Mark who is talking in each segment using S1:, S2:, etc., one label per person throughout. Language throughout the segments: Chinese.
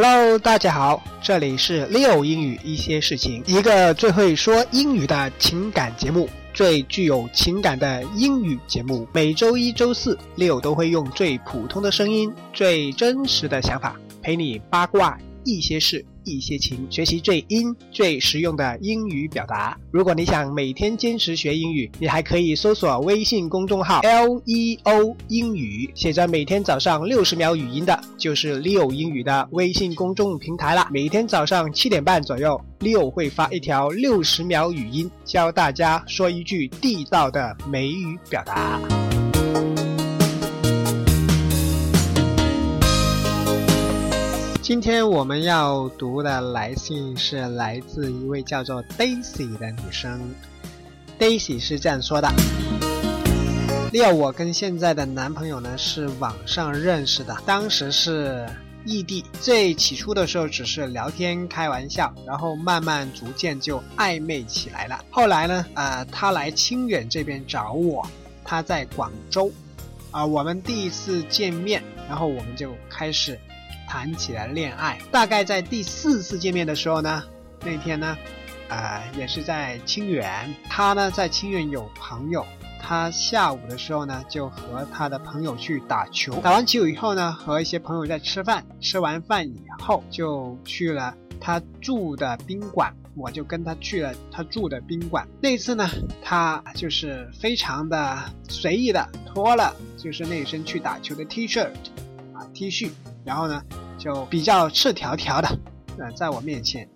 S1: Hello，大家好，这里是 Leo 英语一些事情，一个最会说英语的情感节目，最具有情感的英语节目。每周一、周四，Leo 都会用最普通的声音、最真实的想法陪你八卦一些事。一些情，学习最英最实用的英语表达。如果你想每天坚持学英语，你还可以搜索微信公众号 L E O 英语，写着每天早上六十秒语音的，就是 Leo 英语的微信公众平台了。每天早上七点半左右，Leo 会发一条六十秒语音，教大家说一句地道的美语表达。今天我们要读的来信是来自一位叫做 Daisy 的女生。Daisy 是这样说的：“Leo，我跟现在的男朋友呢是网上认识的，当时是异地。最起初的时候只是聊天开玩笑，然后慢慢逐渐就暧昧起来了。后来呢，呃，他来清远这边找我，他在广州，啊，我们第一次见面，然后我们就开始。”谈起了恋爱，大概在第四次见面的时候呢，那天呢，呃，也是在清远，他呢在清远有朋友，他下午的时候呢就和他的朋友去打球，打完球以后呢和一些朋友在吃饭，吃完饭以后就去了他住的宾馆，我就跟他去了他住的宾馆。那次呢，他就是非常的随意的脱了就是那身去打球的 T 恤啊。T 恤，然后呢，就比较赤条条的，呃，在我面前，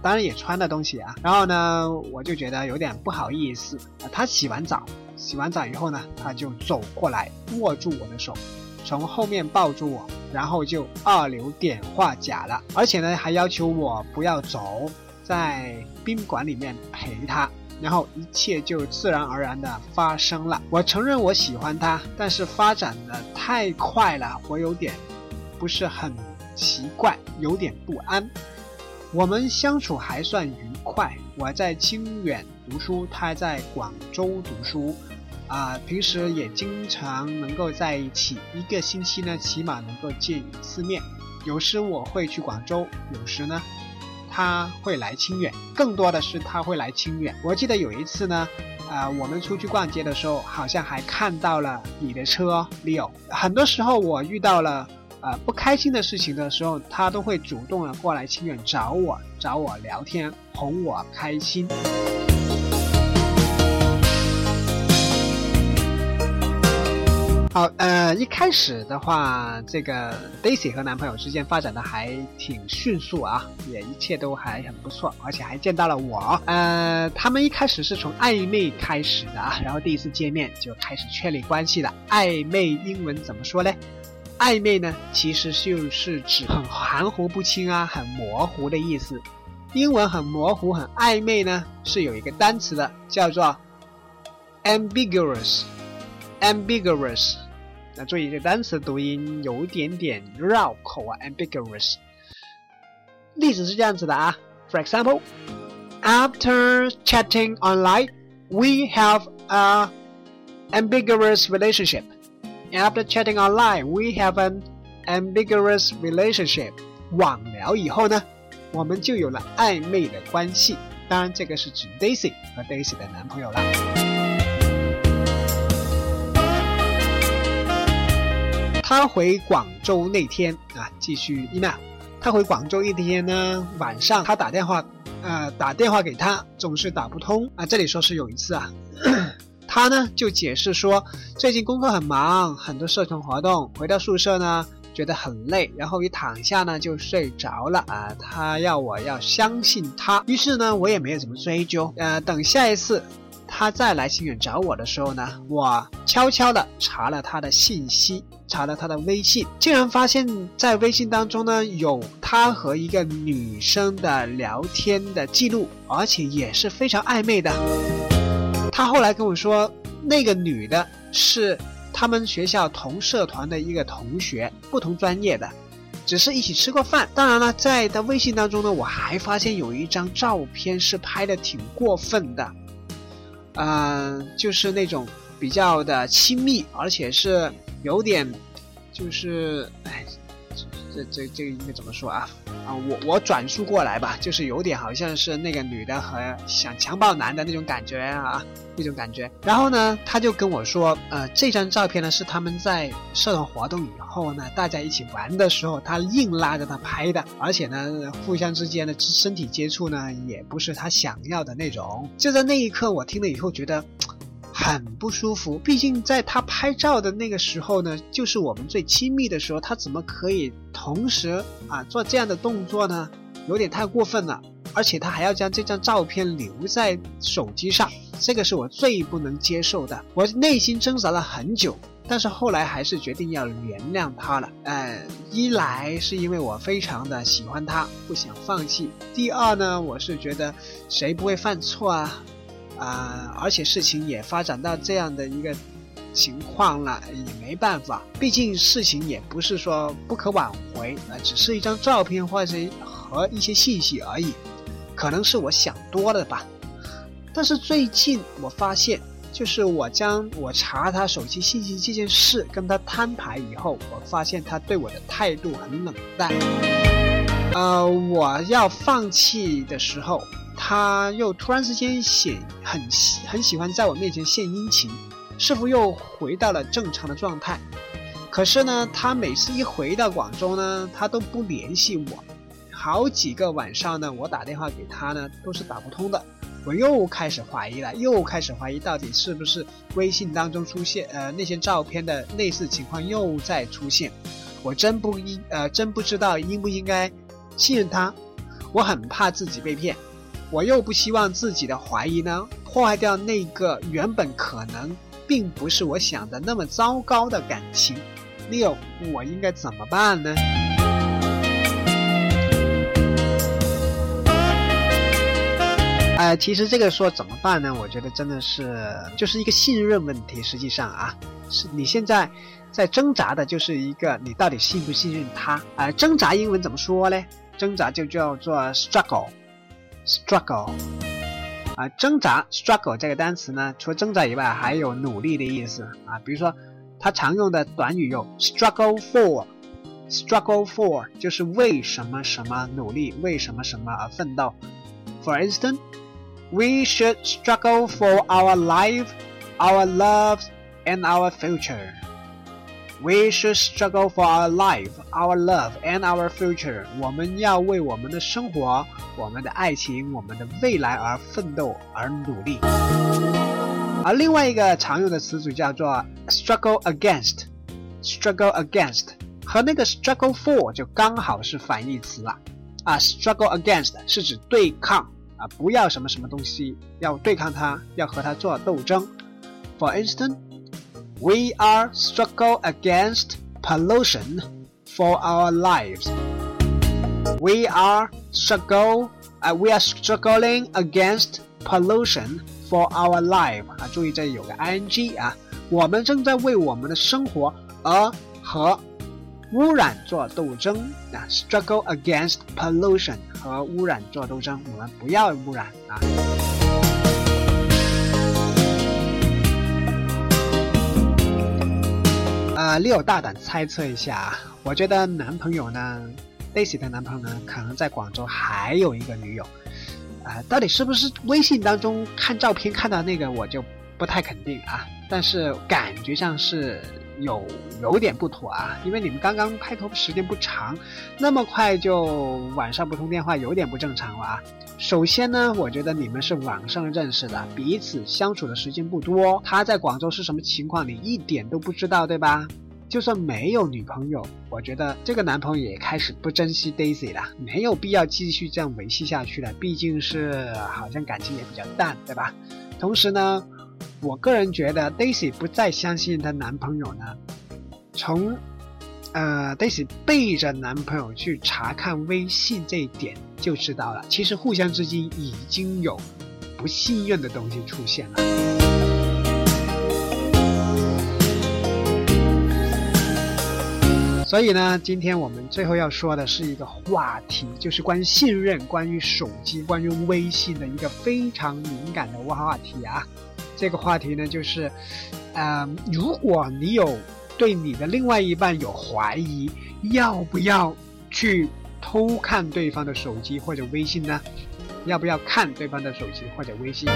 S1: 当然也穿的东西啊。然后呢，我就觉得有点不好意思。他洗完澡，洗完澡以后呢，他就走过来，握住我的手，从后面抱住我，然后就二流点化甲了，而且呢，还要求我不要走，在宾馆里面陪他。然后一切就自然而然的发生了。我承认我喜欢他，但是发展的太快了，我有点不是很奇怪，有点不安。我们相处还算愉快。我在清远读书，他在广州读书，啊，平时也经常能够在一起，一个星期呢起码能够见一次面。有时我会去广州，有时呢。他会来清远，更多的是他会来清远。我记得有一次呢，呃，我们出去逛街的时候，好像还看到了你的车，Leo。很多时候我遇到了呃不开心的事情的时候，他都会主动的过来清远找我，找我聊天，哄我开心。好，呃，一开始的话，这个 Daisy 和男朋友之间发展的还挺迅速啊，也一切都还很不错，而且还见到了我。呃，他们一开始是从暧昧开始的啊，然后第一次见面就开始确立关系了。暧昧英文怎么说呢？暧昧呢，其实就是指很含糊不清啊，很模糊的意思。英文很模糊、很暧昧呢，是有一个单词的，叫做 ambiguous，ambiguous。那注意这单词读音有点点绕口啊，ambiguous。例子是这样子的啊，For example, after chatting online, we have a ambiguous relationship. After chatting online, we have an ambiguous relationship. 网聊以后呢，我们就有了暧昧的关系。当然，这个是指 Daisy 和 Daisy 的男朋友了。他回广州那天啊，继续 email。他回广州一天呢，晚上他打电话，呃，打电话给他总是打不通啊。这里说是有一次啊，他呢就解释说，最近工作很忙，很多社团活动，回到宿舍呢觉得很累，然后一躺下呢就睡着了啊。他要我要相信他，于是呢我也没有怎么追究，呃，等下一次。他再来清远找我的时候呢，我悄悄的查了他的信息，查了他的微信，竟然发现，在微信当中呢有他和一个女生的聊天的记录，而且也是非常暧昧的。他后来跟我说，那个女的是他们学校同社团的一个同学，不同专业的，只是一起吃过饭。当然了，在他微信当中呢，我还发现有一张照片是拍的挺过分的。嗯，就是那种比较的亲密，而且是有点，就是哎，这这这应该怎么说啊？啊，我我转述过来吧，就是有点好像是那个女的和想强暴男的那种感觉啊，那种感觉。然后呢，他就跟我说，呃，这张照片呢是他们在社团活动以后呢，大家一起玩的时候，他硬拉着他拍的，而且呢，互相之间的身体接触呢，也不是他想要的那种。就在那一刻，我听了以后觉得。很不舒服，毕竟在他拍照的那个时候呢，就是我们最亲密的时候，他怎么可以同时啊做这样的动作呢？有点太过分了，而且他还要将这张照片留在手机上，这个是我最不能接受的。我内心挣扎了很久，但是后来还是决定要原谅他了。呃，一来是因为我非常的喜欢他，不想放弃；第二呢，我是觉得谁不会犯错啊？啊，而且事情也发展到这样的一个情况了，也没办法，毕竟事情也不是说不可挽回，啊，只是一张照片或者和一些信息而已，可能是我想多了吧。但是最近我发现，就是我将我查他手机信息这件事跟他摊牌以后，我发现他对我的态度很冷淡。呃，我要放弃的时候。他又突然之间显很喜很喜欢在我面前献殷勤，似乎又回到了正常的状态。可是呢，他每次一回到广州呢，他都不联系我。好几个晚上呢，我打电话给他呢，都是打不通的。我又开始怀疑了，又开始怀疑到底是不是微信当中出现呃那些照片的类似情况又在出现。我真不应呃真不知道应不应该信任他，我很怕自己被骗。我又不希望自己的怀疑呢破坏掉那个原本可能并不是我想的那么糟糕的感情。六，我应该怎么办呢？呃，其实这个说怎么办呢？我觉得真的是就是一个信任问题。实际上啊，是你现在在挣扎的就是一个你到底信不信任他啊？挣扎英文怎么说呢？挣扎就叫做 struggle。struggle 啊，挣扎 struggle 这个单词呢，除了挣扎以外，还有努力的意思啊。比如说，它常用的短语有 struggle for，struggle for 就是为什么什么努力，为什么什么而奋斗。For instance, we should struggle for our life, our loves, and our future. We should struggle for our life, our love, and our future. 我们要为我们的生活、我们的爱情、我们的未来而奋斗而努力。而另外一个常用的词组叫做 struggle against, struggle against 和那个 struggle for 就刚好是反义词了。啊，struggle against 是指对抗啊，不要什么什么东西，要对抗它，要和它做斗争。For instance. We are struggle against pollution for our lives. We are struggle, uh, we are struggling against pollution for our life. 啊，注意这里有个 ing 啊，我们正在为我们的生活而和污染做斗争啊，struggle against pollution 和污染做斗争，我们不要污染啊。 啊，六大胆猜测一下啊，我觉得男朋友呢，Daisy 的男朋友呢，可能在广州还有一个女友，啊，到底是不是微信当中看照片看到那个，我就不太肯定啊，但是感觉上是有有点不妥啊，因为你们刚刚拍拖时间不长，那么快就晚上不通电话，有点不正常了啊。首先呢，我觉得你们是网上认识的，彼此相处的时间不多。他在广州是什么情况，你一点都不知道，对吧？就算没有女朋友，我觉得这个男朋友也开始不珍惜 Daisy 了，没有必要继续这样维系下去了。毕竟是好像感情也比较淡，对吧？同时呢，我个人觉得 Daisy 不再相信她男朋友呢，从。呃，Daisy 背着男朋友去查看微信这一点就知道了，其实互相之间已经有不信任的东西出现了。所以呢，今天我们最后要说的是一个话题，就是关于信任、关于手机、关于微信的一个非常敏感的话题啊。这个话题呢，就是，呃，如果你有。对你的另外一半有怀疑，要不要去偷看对方的手机或者微信呢？要不要看对方的手机或者微信？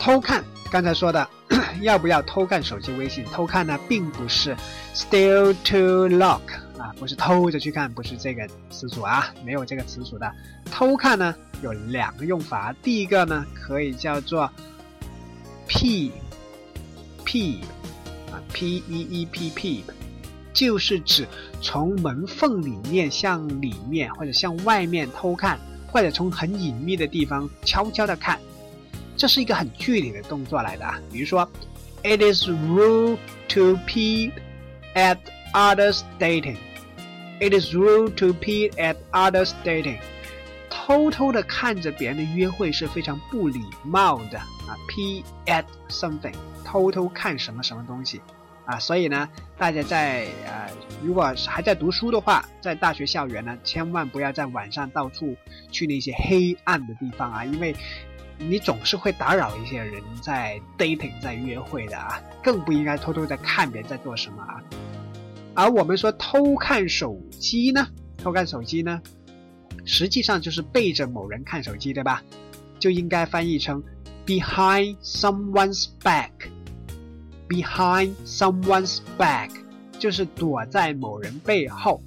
S1: 偷看，刚才说的，要不要偷看手机微信？偷看呢，并不是，still to lock 啊，不是偷着去看，不是这个词组啊，没有这个词组的。偷看呢有两个用法，第一个呢可以叫做 peep peep 啊 p e e p peep，就是指从门缝里面向里面或者向外面偷看，或者从很隐秘的地方悄悄的看。这是一个很具体的动作来的啊，比如说，It is rude to peep at others dating. It is rude to peep at others dating. 偷偷的看着别人的约会是非常不礼貌的啊，peep at something，偷偷看什么什么东西啊，所以呢，大家在呃，如果还在读书的话，在大学校园呢，千万不要在晚上到处去那些黑暗的地方啊，因为。你总是会打扰一些人在 dating 在约会的啊，更不应该偷偷在看别人在做什么啊。而我们说偷看手机呢，偷看手机呢，实际上就是背着某人看手机，对吧？就应该翻译成 behind someone's back，behind someone's back 就是躲在某人背后。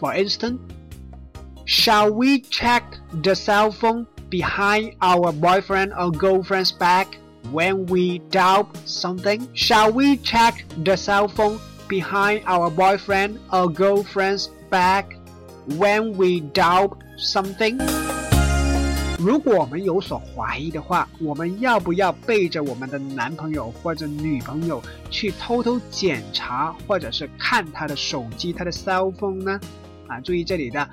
S1: For instance，shall we check the cell phone？behind our boyfriend or girlfriend's back when we doubt something? Shall we check the cell phone behind our boyfriend or girlfriend's back when we doubt something? 如果我们有所怀疑的话，我们要不要背着我们的男朋友或者女朋友去偷偷检查，或者是看他的手机、他的 cell phone 呢？啊，注意这里的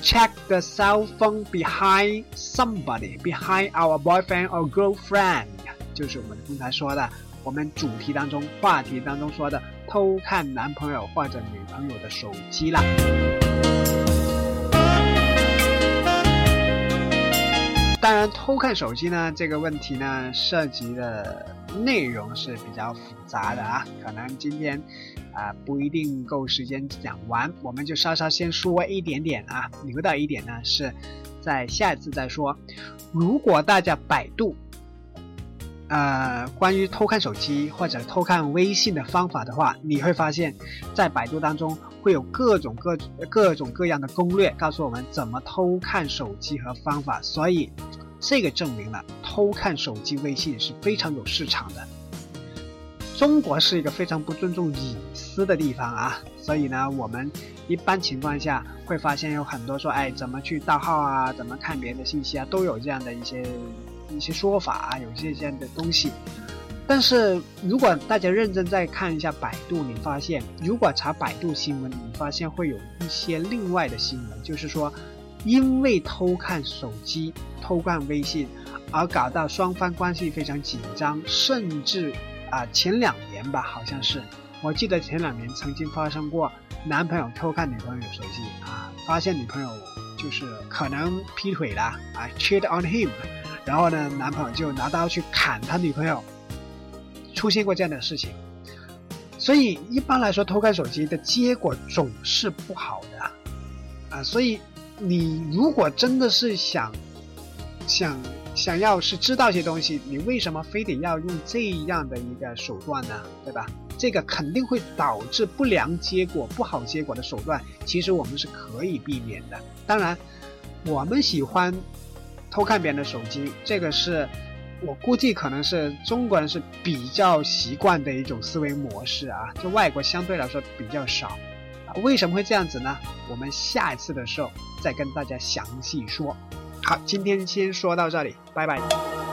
S1: check the cell phone behind somebody, behind our boyfriend or girlfriend，就是我们刚才说的，我们主题当中、话题当中说的偷看男朋友或者女朋友的手机啦。当然，偷看手机呢这个问题呢，涉及的内容是比较复杂的啊，可能今天。啊，不一定够时间讲完，我们就稍稍先说一点点啊。留到一点呢，是在下一次再说。如果大家百度，呃，关于偷看手机或者偷看微信的方法的话，你会发现在百度当中会有各种各各种各样的攻略，告诉我们怎么偷看手机和方法。所以，这个证明了偷看手机微信是非常有市场的。中国是一个非常不尊重隐私的地方啊，所以呢，我们一般情况下会发现有很多说，哎，怎么去盗号啊，怎么看别人的信息啊，都有这样的一些一些说法啊，有一些这样的东西。但是如果大家认真再看一下百度，你发现，如果查百度新闻，你发现会有一些另外的新闻，就是说，因为偷看手机、偷看微信，而搞到双方关系非常紧张，甚至。啊，前两年吧，好像是，我记得前两年曾经发生过，男朋友偷看女朋友手机啊，发现女朋友就是可能劈腿了啊，cheat on him，然后呢，男朋友就拿刀去砍他女朋友，出现过这样的事情，所以一般来说，偷看手机的结果总是不好的，啊，所以你如果真的是想想。想要是知道一些东西，你为什么非得要用这样的一个手段呢？对吧？这个肯定会导致不良结果、不好结果的手段，其实我们是可以避免的。当然，我们喜欢偷看别人的手机，这个是我估计可能是中国人是比较习惯的一种思维模式啊，就外国相对来说比较少。为什么会这样子呢？我们下一次的时候再跟大家详细说。好，今天先说到这里，拜拜。